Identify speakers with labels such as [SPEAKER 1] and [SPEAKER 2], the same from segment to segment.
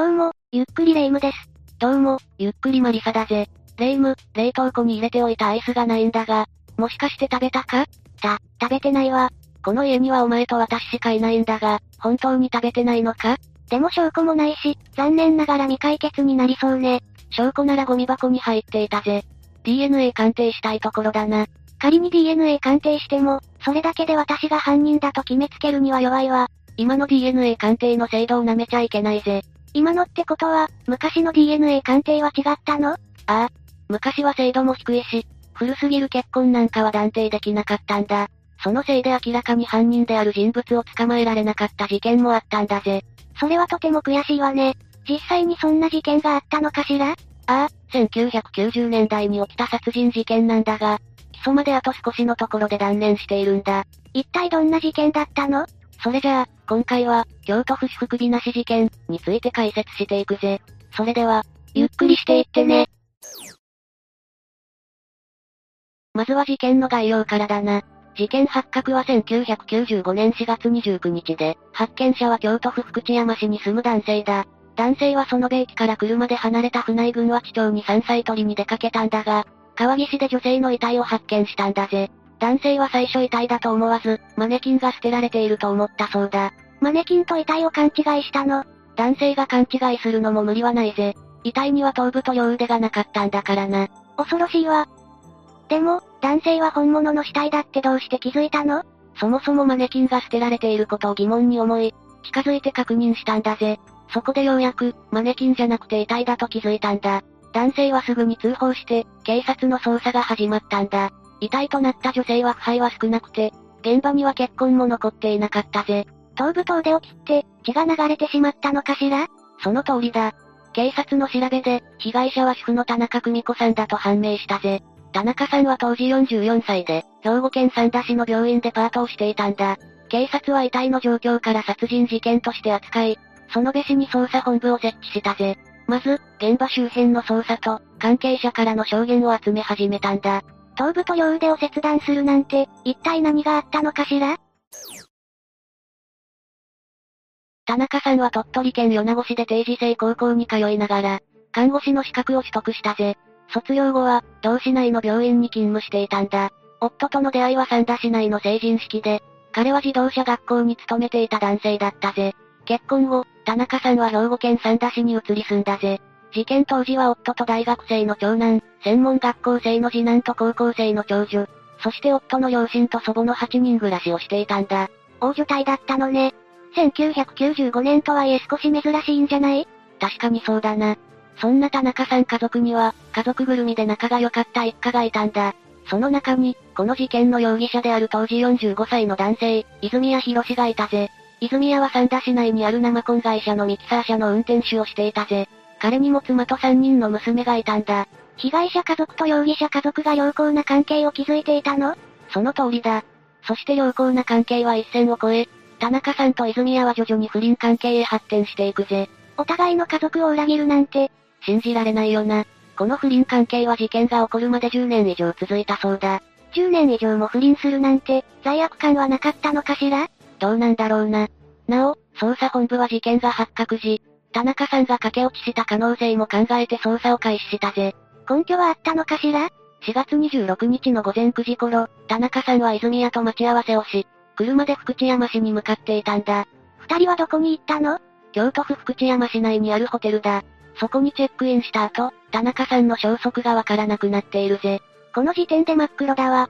[SPEAKER 1] どうも、ゆっくりレ夢ムです。
[SPEAKER 2] どうも、ゆっくりマリサだぜ。レ夢ム、冷凍庫に入れておいたアイスがないんだが、もしかして食べたか？
[SPEAKER 1] た、食べてないわ。
[SPEAKER 2] この家にはお前と私しかいないんだが、本当に食べてないのか？
[SPEAKER 1] でも証拠もないし、残念ながら未解決になりそうね。
[SPEAKER 2] 証拠ならゴミ箱に入っていたぜ。DNA 鑑定したいところだな。
[SPEAKER 1] 仮に DNA 鑑定しても、それだけで私が犯人だと決めつけるには弱いわ。
[SPEAKER 2] 今の DNA 鑑定の精度を舐めちゃいけないぜ。
[SPEAKER 1] 今のってことは、昔の DNA 鑑定は違ったの？あ
[SPEAKER 2] あ。昔は精度も低いし、古すぎる結婚なんかは断定できなかったんだ。そのせいで明らかに犯人である人物を捕まえられなかった事件もあったんだぜ。
[SPEAKER 1] それはとても悔しいわね。実際にそんな事件があったのかしら？あ
[SPEAKER 2] あ、1990年代に起きた殺人事件なんだが、起訴まであと少しのところで断念しているんだ。
[SPEAKER 1] 一体どんな事件だったの？
[SPEAKER 2] それじゃあ、今回は、京都府市福美なし事件について解説していくぜ。それでは、
[SPEAKER 1] ゆっくりしていってね。
[SPEAKER 2] まずは事件の概要からだな。事件発覚は1995年4月29日で、発見者は京都府福知山市に住む男性だ。男性はその米駅から車で離れた船井郡和地町に山菜採りに出かけたんだが、川岸で女性の遺体を発見したんだぜ。男性は最初遺体だと思わず、マネキンが捨てられていると思ったそうだ。
[SPEAKER 1] マネキンと遺体を勘違いしたの
[SPEAKER 2] 男性が勘違いするのも無理はないぜ。遺体には頭部と両腕がなかったんだからな。
[SPEAKER 1] 恐ろしいわ。でも、男性は本物の死体だってどうして気づいたの？
[SPEAKER 2] そもそもマネキンが捨てられていることを疑問に思い、近づいて確認したんだぜ。そこでようやく、マネキンじゃなくて遺体だと気づいたんだ。男性はすぐに通報して、警察の捜査が始まったんだ。遺体となった女性は腐敗は少なくて、現場には血痕も残っていなかったぜ。
[SPEAKER 1] 頭部と腕を切って、血が流れてしまったのかしら？
[SPEAKER 2] その通りだ。警察の調べで、被害者は主婦の田中久美子さんだと判明したぜ。田中さんは当時44歳で、兵庫県三田市の病院でパートをしていたんだ。警察は遺体の状況から殺人事件として扱い、そのべしに捜査本部を設置したぜ。まず、現場周辺の捜査と、関係者からの証言を集め始めたんだ。
[SPEAKER 1] 頭部と両腕を切断するなんて、一体何があったのかしら？
[SPEAKER 2] 田中さんは鳥取県米子市で定時制高校に通いながら、看護師の資格を取得したぜ。卒業後は、同市内の病院に勤務していたんだ。夫との出会いは三田市内の成人式で、彼は自動車学校に勤めていた男性だったぜ。結婚後、田中さんは兵庫県三田市に移り住んだぜ。事件当時は夫と大学生の長男、専門学校生の次男と高校生の長女、そして夫の両親と祖母の8人暮らしをしていたんだ。
[SPEAKER 1] 大所帯だったのね。1995年とはいえ少し珍しいんじゃない？
[SPEAKER 2] 確かにそうだな。そんな田中さん家族には、家族ぐるみで仲が良かった一家がいたんだ。その中に、この事件の容疑者である当時45歳の男性、泉谷博がいたぜ。泉谷は三田市内にある生コン会社のミキサー車の運転手をしていたぜ。彼にも妻と3人の娘がいたんだ。
[SPEAKER 1] 被害者家族と容疑者家族が良好な関係を築いていたの？
[SPEAKER 2] その通りだ。そして良好な関係は一線を越え、田中さんと泉谷は徐々に不倫関係へ発展していくぜ。
[SPEAKER 1] お互いの家族を裏切るなんて、
[SPEAKER 2] 信じられないよな。この不倫関係は事件が起こるまで10年以上続いたそうだ。
[SPEAKER 1] 10年以上も不倫するなんて、罪悪感はなかったのかしら？
[SPEAKER 2] どうなんだろうな。なお、捜査本部は事件が発覚時、田中さんが駆け落ちした可能性も考えて捜査を開始したぜ。
[SPEAKER 1] 根拠はあったのかしら
[SPEAKER 2] ?4 月26日の午前9時頃、田中さんは泉谷と待ち合わせをし、車で福知山市に向かっていたんだ。
[SPEAKER 1] 二人はどこに行ったの？
[SPEAKER 2] 京都府福知山市内にあるホテルだ。そこにチェックインした後、田中さんの消息がわからなくなっているぜ。
[SPEAKER 1] この時点で真っ黒だわ。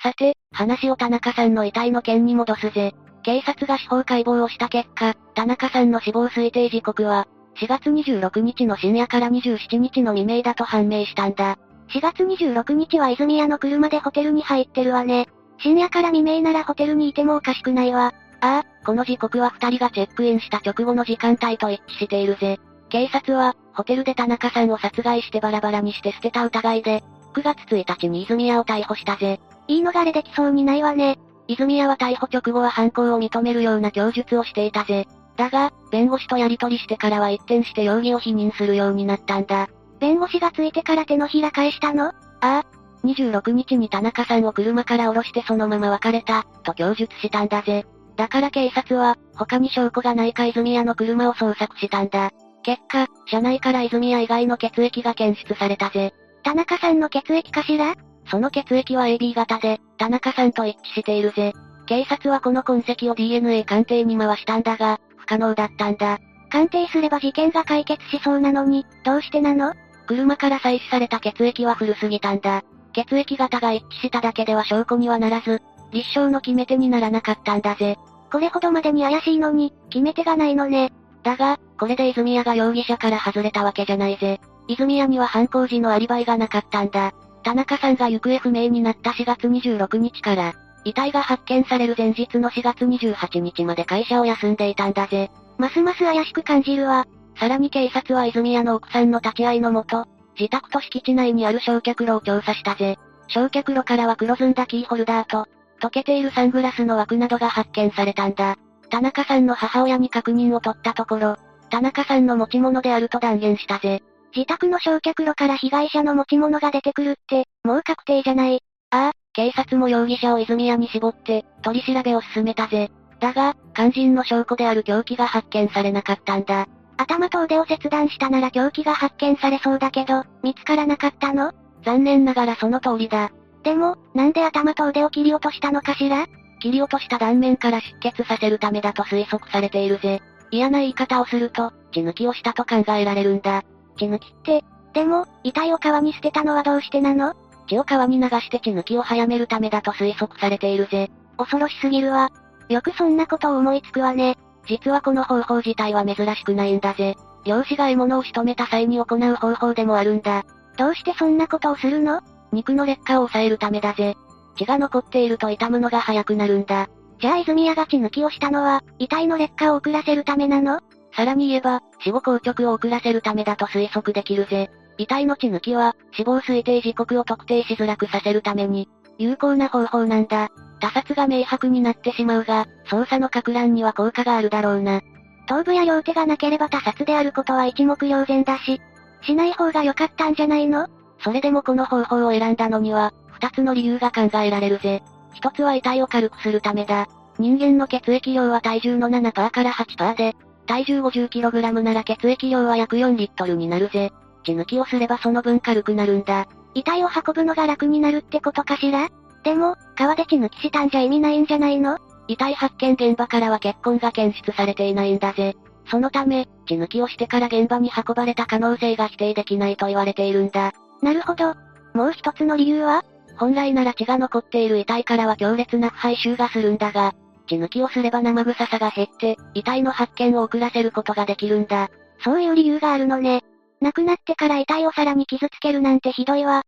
[SPEAKER 2] さて、話を田中さんの遺体の件に戻すぜ。警察が司法解剖をした結果、田中さんの死亡推定時刻は、4月26日の深夜から27日の未明だと判明したんだ。
[SPEAKER 1] 4月26日は泉谷の車でホテルに入ってるわね。深夜から未明ならホテルにいてもおかしくないわ。
[SPEAKER 2] ああ、この時刻は二人がチェックインした直後の時間帯と一致しているぜ。警察は、ホテルで田中さんを殺害してバラバラにして捨てた疑いで、9月1日に泉谷を逮捕したぜ。
[SPEAKER 1] 言い逃れできそうにないわね。
[SPEAKER 2] 泉谷は逮捕直後は犯行を認めるような供述をしていたぜ。だが、弁護士とやり取りしてからは一転して容疑を否認するようになったんだ。
[SPEAKER 1] 弁護士がついてから手のひら返したの？あ
[SPEAKER 2] あ。26日に田中さんを車から降ろしてそのまま別れた、と供述したんだぜ。だから警察は、他に証拠がないか泉谷の車を捜索したんだ。結果、車内から泉谷以外の血液が検出されたぜ。
[SPEAKER 1] 田中さんの血液かしら？
[SPEAKER 2] その血液は AB 型で、田中さんと一致しているぜ。警察はこの痕跡を DNA 鑑定に回したんだが、不可能だったんだ。
[SPEAKER 1] 鑑定すれば事件が解決しそうなのに、どうしてなの？
[SPEAKER 2] 車から採取された血液は古すぎたんだ。血液型が一致しただけでは証拠にはならず、立証の決め手にならなかったんだぜ。
[SPEAKER 1] これほどまでに怪しいのに、決め手がないのね。
[SPEAKER 2] だが、これで泉谷が容疑者から外れたわけじゃないぜ。泉谷には犯行時のアリバイがなかったんだ。田中さんが行方不明になった4月26日から、遺体が発見される前日の4月28日まで会社を休んでいたんだぜ。
[SPEAKER 1] ますます怪しく感じるわ。
[SPEAKER 2] さらに警察は泉谷の奥さんの立ち会いのもと、自宅と敷地内にある焼却炉を調査したぜ。焼却炉からは黒ずんだキーホルダーと、溶けているサングラスの枠などが発見されたんだ。田中さんの母親に確認を取ったところ、田中さんの持ち物であると断言したぜ。
[SPEAKER 1] 自宅の焼却炉から被害者の持ち物が出てくるって、もう確定じゃない。
[SPEAKER 2] ああ、警察も容疑者を泉谷に絞って、取り調べを進めたぜ。だが、肝心の証拠である凶器が発見されなかったんだ。
[SPEAKER 1] 頭と腕を切断したなら凶器が発見されそうだけど、見つからなかったの？
[SPEAKER 2] 残念ながらその通りだ。
[SPEAKER 1] でも、なんで頭と腕を切り落としたのかしら？
[SPEAKER 2] 切り落とした断面から出血させるためだと推測されているぜ。嫌な言い方をすると、血抜きをしたと考えられるんだ。
[SPEAKER 1] 血抜きって、でも、遺体を川に捨てたのはどうしてなの？
[SPEAKER 2] 血を川に流して血抜きを早めるためだと推測されているぜ。
[SPEAKER 1] 恐ろしすぎるわ。よくそんなことを思いつくわね。
[SPEAKER 2] 実はこの方法自体は珍しくないんだぜ。漁師が獲物を仕留めた際に行う方法でもあるんだ。
[SPEAKER 1] どうしてそんなことをするの？
[SPEAKER 2] 肉の劣化を抑えるためだぜ。血が残っていると傷むのが早くなるんだ。
[SPEAKER 1] じゃあ泉谷が血抜きをしたのは、遺体の劣化を遅らせるためなの？
[SPEAKER 2] さらに言えば、死後硬直を遅らせるためだと推測できるぜ。遺体の血抜きは、死亡推定時刻を特定しづらくさせるために、有効な方法なんだ。他殺が明白になってしまうが、捜査の格乱には効果があるだろうな。
[SPEAKER 1] 頭部や両手がなければ他殺であることは一目瞭然だし、しない方が良かったんじゃないの？
[SPEAKER 2] それでもこの方法を選んだのには、二つの理由が考えられるぜ。一つは遺体を軽くするためだ。人間の血液量は体重の7%から8%で、体重 50kg なら血液量は約4リットルになるぜ。血抜きをすればその分軽くなるんだ。
[SPEAKER 1] 遺体を運ぶのが楽になるってことかしら？でも、川で血抜きしたんじゃ意味ないんじゃないの？
[SPEAKER 2] 遺体発見現場からは血痕が検出されていないんだぜ。そのため、血抜きをしてから現場に運ばれた可能性が否定できないと言われているんだ。
[SPEAKER 1] なるほど。もう一つの理由は？
[SPEAKER 2] 本来なら血が残っている遺体からは強烈な腐敗臭がするんだが、血抜きをすれば生臭さが減って、遺体の発見を遅らせることができるんだ。
[SPEAKER 1] そういう理由があるのね。亡くなってから遺体をさらに傷つけるなんてひどいわ。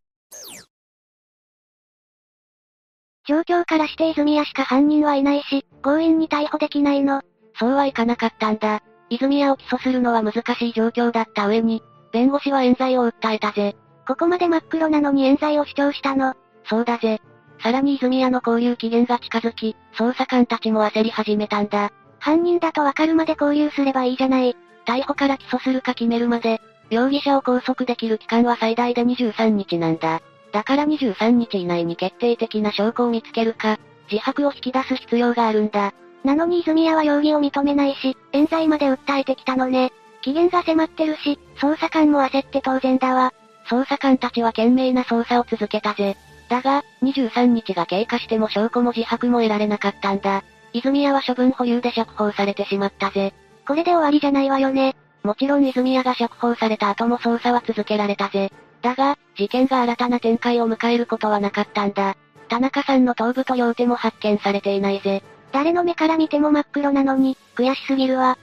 [SPEAKER 1] 状況からして泉谷しか犯人はいないし、強引に逮捕できないの。
[SPEAKER 2] そうはいかなかったんだ。泉谷を起訴するのは難しい状況だった上に、弁護士は冤罪を訴えたぜ。
[SPEAKER 1] ここまで真っ黒なのに冤罪を主張したの。
[SPEAKER 2] そうだぜ。さらに泉谷の交流期限が近づき、捜査官たちも焦り始めたんだ。
[SPEAKER 1] 犯人だとわかるまで交流すればいいじゃない。
[SPEAKER 2] 逮捕から起訴するか決めるまで、容疑者を拘束できる期間は最大で23日なんだ。だから23日以内に決定的な証拠を見つけるか、自白を引き出す必要があるんだ。
[SPEAKER 1] なのに泉谷は容疑を認めないし、冤罪まで訴えてきたのね。期限が迫ってるし、捜査官も焦って当然だわ。
[SPEAKER 2] 捜査官たちは懸命な捜査を続けたぜ。だが、23日が経過しても証拠も自白も得られなかったんだ。泉谷は処分保留で釈放されてしまったぜ。
[SPEAKER 1] これで終わりじゃないわよね。
[SPEAKER 2] もちろん泉谷が釈放された後も捜査は続けられたぜ。だが、事件が新たな展開を迎えることはなかったんだ。田中さんの頭部と両手も発見されていないぜ。
[SPEAKER 1] 誰の目から見ても真っ黒なのに、悔しすぎるわ。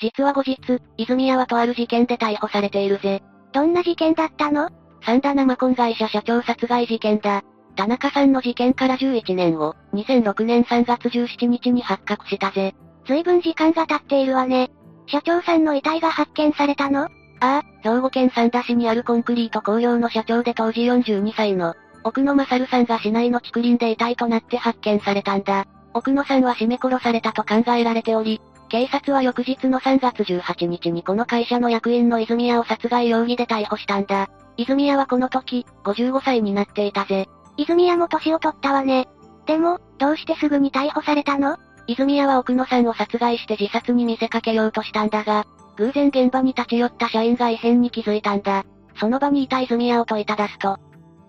[SPEAKER 2] 実は後日、泉谷はとある事件で逮捕されているぜ。
[SPEAKER 1] どんな事件だったの？
[SPEAKER 2] サダ生コン会社社長殺害事件だ。田中さんの事件から11年後、2006年3月17日に発覚したぜ。
[SPEAKER 1] 随分時間が経っているわね。社長さんの遺体が発見されたの？あ
[SPEAKER 2] あ、兵庫県三田市にあるコンクリート工業の社長で当時42歳の、奥野勝さんが市内の竹林で遺体となって発見されたんだ。奥野さんは絞め殺されたと考えられており、警察は翌日の3月18日にこの会社の役員の泉谷を殺害容疑で逮捕したんだ。泉谷はこの時、55歳になっていたぜ。
[SPEAKER 1] 泉谷も年を取ったわね。でも、どうしてすぐに逮捕されたの？
[SPEAKER 2] 泉谷は奥野さんを殺害して自殺に見せかけようとしたんだが、偶然現場に立ち寄った社員が異変に気づいたんだ。その場にいた泉谷を問いただすと、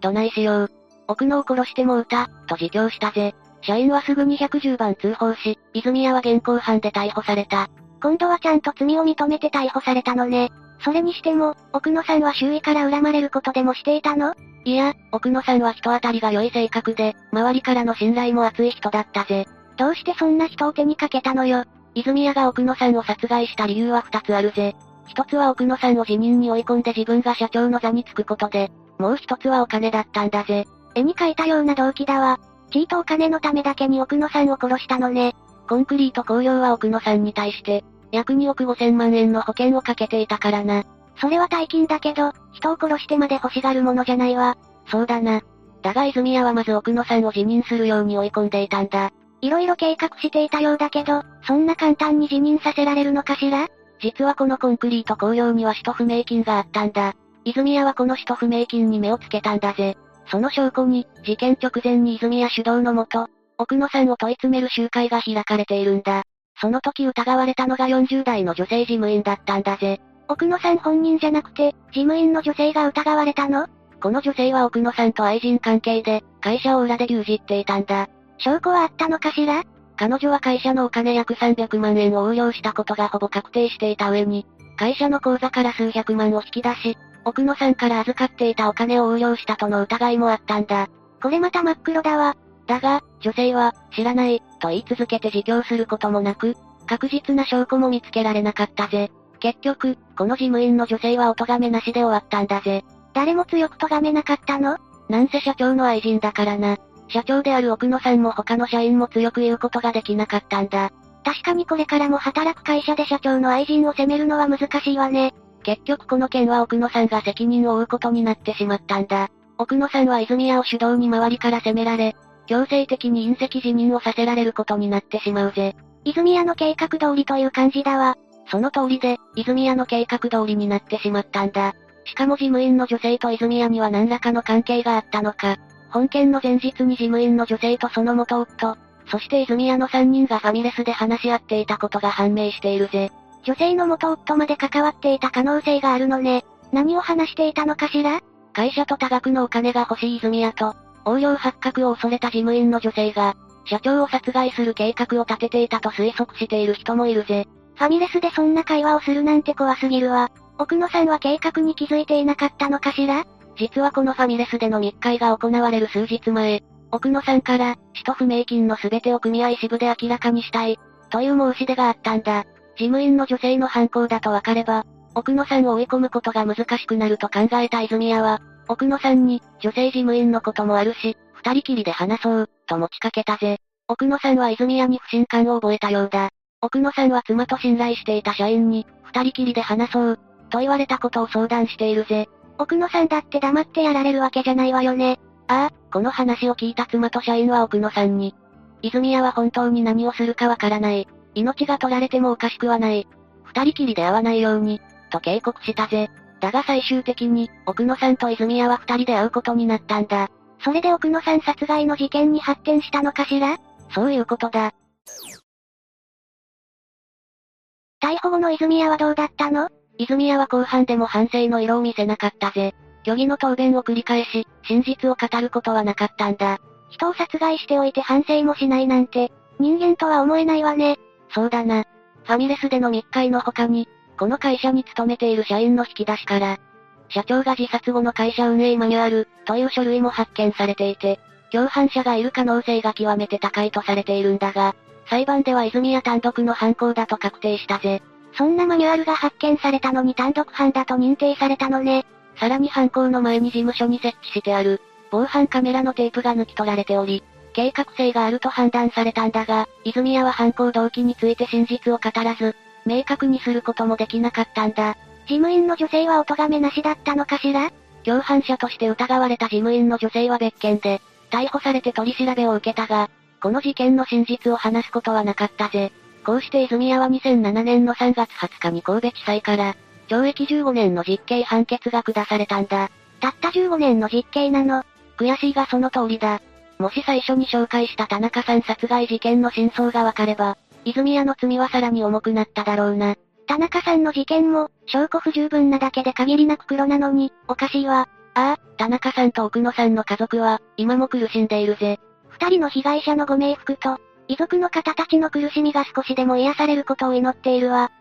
[SPEAKER 2] どないしよう。奥野を殺してもうた、と自供したぜ。社員はすぐに110番通報し、泉谷は現行犯で逮捕された。
[SPEAKER 1] 今度はちゃんと罪を認めて逮捕されたのね。それにしても、奥野さんは周囲から恨まれることでもしていたの？
[SPEAKER 2] いや、奥野さんは人当たりが良い性格で、周りからの信頼も厚い人だったぜ。
[SPEAKER 1] どうしてそんな人を手にかけたのよ？
[SPEAKER 2] 泉谷が奥野さんを殺害した理由は二つあるぜ。一つは奥野さんを辞任に追い込んで自分が社長の座につくことで、もう一つはお金だったんだぜ。
[SPEAKER 1] 絵に描いたような動機だわ。地位とお金のためだけに奥野さんを殺したのね。
[SPEAKER 2] コンクリート工業は奥野さんに対して、約2億5千万円の保険をかけていたからな。
[SPEAKER 1] それは大金だけど、人を殺してまで欲しがるものじゃないわ。
[SPEAKER 2] そうだな。だが泉谷はまず奥野さんを辞任するように追い込んでいたんだ。
[SPEAKER 1] いろいろ計画していたようだけど、そんな簡単に辞任させられるのかしら？
[SPEAKER 2] 実はこのコンクリート工業には使途不明金があったんだ。泉谷はこの使途不明金に目をつけたんだぜ。その証拠に、事件直前に泉谷主導のもと、奥野さんを問い詰める集会が開かれているんだ。その時疑われたのが40代の女性事務員だったんだぜ。
[SPEAKER 1] 奥野さん本人じゃなくて、事務員の女性が疑われたの？
[SPEAKER 2] この女性は奥野さんと愛人関係で、会社を裏で牛耳っていたんだ。
[SPEAKER 1] 証拠はあったのかしら？
[SPEAKER 2] 彼女は会社のお金約300万円を横領したことがほぼ確定していた上に、会社の口座から数百万を引き出し、奥野さんから預かっていたお金を横領したとの疑いもあったんだ。
[SPEAKER 1] これまた真っ黒だわ。
[SPEAKER 2] だが、女性は、知らない、と言い続けて自供することもなく、確実な証拠も見つけられなかったぜ。結局、この事務員の女性はお咎めなしで終わったんだぜ。
[SPEAKER 1] 誰も強く咎めなかったの？
[SPEAKER 2] なんせ社長の愛人だからな。社長である奥野さんも他の社員も強く言うことができなかったんだ。
[SPEAKER 1] 確かにこれからも働く会社で社長の愛人を責めるのは難しいわね。
[SPEAKER 2] 結局この件は奥野さんが責任を負うことになってしまったんだ。奥野さんは泉谷を主導に周りから責められ、強制的に隕石辞任をさせられることになってしまうぜ。
[SPEAKER 1] 泉谷の計画通りという感じだわ。
[SPEAKER 2] その通りで、泉谷の計画通りになってしまったんだ。しかも事務員の女性と泉谷には何らかの関係があったのか。本件の前日に事務員の女性とその元夫、そして泉谷の3人がファミレスで話し合っていたことが判明しているぜ。
[SPEAKER 1] 女性の元夫まで関わっていた可能性があるのね。何を話していたのかしら？
[SPEAKER 2] 会社と多額のお金が欲しい泉谷と、横領発覚を恐れた事務員の女性が、社長を殺害する計画を立てていたと推測している人もいるぜ。
[SPEAKER 1] ファミレスでそんな会話をするなんて怖すぎるわ。奥野さんは計画に気づいていなかったのかしら？
[SPEAKER 2] 実はこのファミレスでの密会が行われる数日前、奥野さんから、使途不明金の全てを組合支部で明らかにしたい、という申し出があったんだ。事務員の女性の犯行だと分かれば、奥野さんを追い込むことが難しくなると考えた泉谷は、奥野さんに、女性事務員のこともあるし、二人きりで話そう、と持ちかけたぜ。奥野さんは泉谷に不信感を覚えたようだ。奥野さんは妻と信頼していた社員に、二人きりで話そう、と言われたことを相談しているぜ。
[SPEAKER 1] 奥野さんだって黙ってやられるわけじゃないわよね。
[SPEAKER 2] ああ、この話を聞いた妻と社員は奥野さんに。泉谷は本当に何をするかわからない。命が取られてもおかしくはない。二人きりで会わないように、と警告したぜ。だが最終的に、奥野さんと泉谷は二人で会うことになったんだ。
[SPEAKER 1] それで奥野さん殺害の事件に発展したのかしら？
[SPEAKER 2] そういうことだ。
[SPEAKER 1] 逮捕後の泉谷はどうだったの？
[SPEAKER 2] 泉谷は後半でも反省の色を見せなかったぜ。虚偽の答弁を繰り返し、真実を語ることはなかったんだ。
[SPEAKER 1] 人を殺害しておいて反省もしないなんて、人間とは思えないわね。
[SPEAKER 2] そうだな。ファミレスでの密会の他に、この会社に勤めている社員の引き出しから、社長が自殺後の会社運営マニュアル、という書類も発見されていて、共犯者がいる可能性が極めて高いとされているんだが、裁判では泉谷単独の犯行だと確定したぜ。
[SPEAKER 1] そんなマニュアルが発見されたのに単独犯だと認定されたのね。
[SPEAKER 2] さらに犯行の前に事務所に設置してある、防犯カメラのテープが抜き取られており、計画性があると判断されたんだが、泉谷は犯行動機について真実を語らず、明確にすることもできなかったんだ。
[SPEAKER 1] 事務員の女性はお咎めなしだったのかしら？
[SPEAKER 2] 共犯者として疑われた事務員の女性は別件で、逮捕されて取り調べを受けたが、この事件の真実を話すことはなかったぜ。こうして泉谷は2007年の3月20日に神戸地裁から、懲役15年の実刑判決が下されたんだ。
[SPEAKER 1] たった15年の実刑なの。
[SPEAKER 2] 悔しいがその通りだ。もし最初に紹介した田中さん殺害事件の真相がわかれば、泉谷の罪はさらに重くなっただろうな。
[SPEAKER 1] 田中さんの事件も、証拠不十分なだけで限りなく黒なのに、おかしいわ。
[SPEAKER 2] ああ、田中さんと奥野さんの家族は、今も苦しんでいるぜ。
[SPEAKER 1] 二人の被害者のご冥福と、遺族の方たちの苦しみが少しでも癒されることを祈っているわ。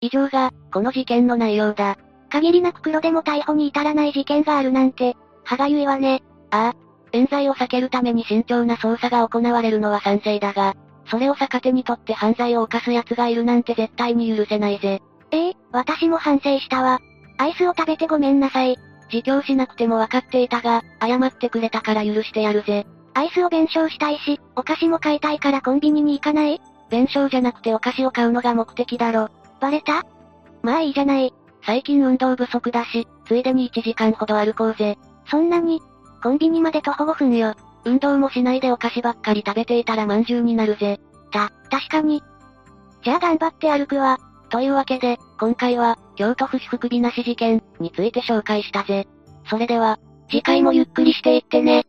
[SPEAKER 2] 以上が、この事件の内容だ。
[SPEAKER 1] 限りなく黒でも逮捕に至らない事件があるなんて、歯がゆいわね。
[SPEAKER 2] ああ、冤罪を避けるために慎重な捜査が行われるのは賛成だが、それを逆手にとって犯罪を犯す奴がいるなんて絶対に許せないぜ。
[SPEAKER 1] ええー、私も反省したわ。アイスを食べてごめんなさい。
[SPEAKER 2] 自供しなくても分かっていたが、謝ってくれたから許してやるぜ。
[SPEAKER 1] アイスを弁償したいし、お菓子も買いたいからコンビニに行かない？
[SPEAKER 2] 弁償じゃなくてお菓子を買うのが目的だろ。
[SPEAKER 1] バレた？まあいいじゃない。
[SPEAKER 2] 最近運動不足だし、ついでに1時間ほど歩こうぜ。
[SPEAKER 1] そんなにコンビニまで徒歩5分よ。
[SPEAKER 2] 運動もしないでお菓子ばっかり食べていたらまんじゅうになるぜ。
[SPEAKER 1] た、確かに。じゃあ頑張って歩くわ。
[SPEAKER 2] というわけで、今回は、京都府市福美なし事件について紹介したぜ。それでは、次回もゆっくりしていってね。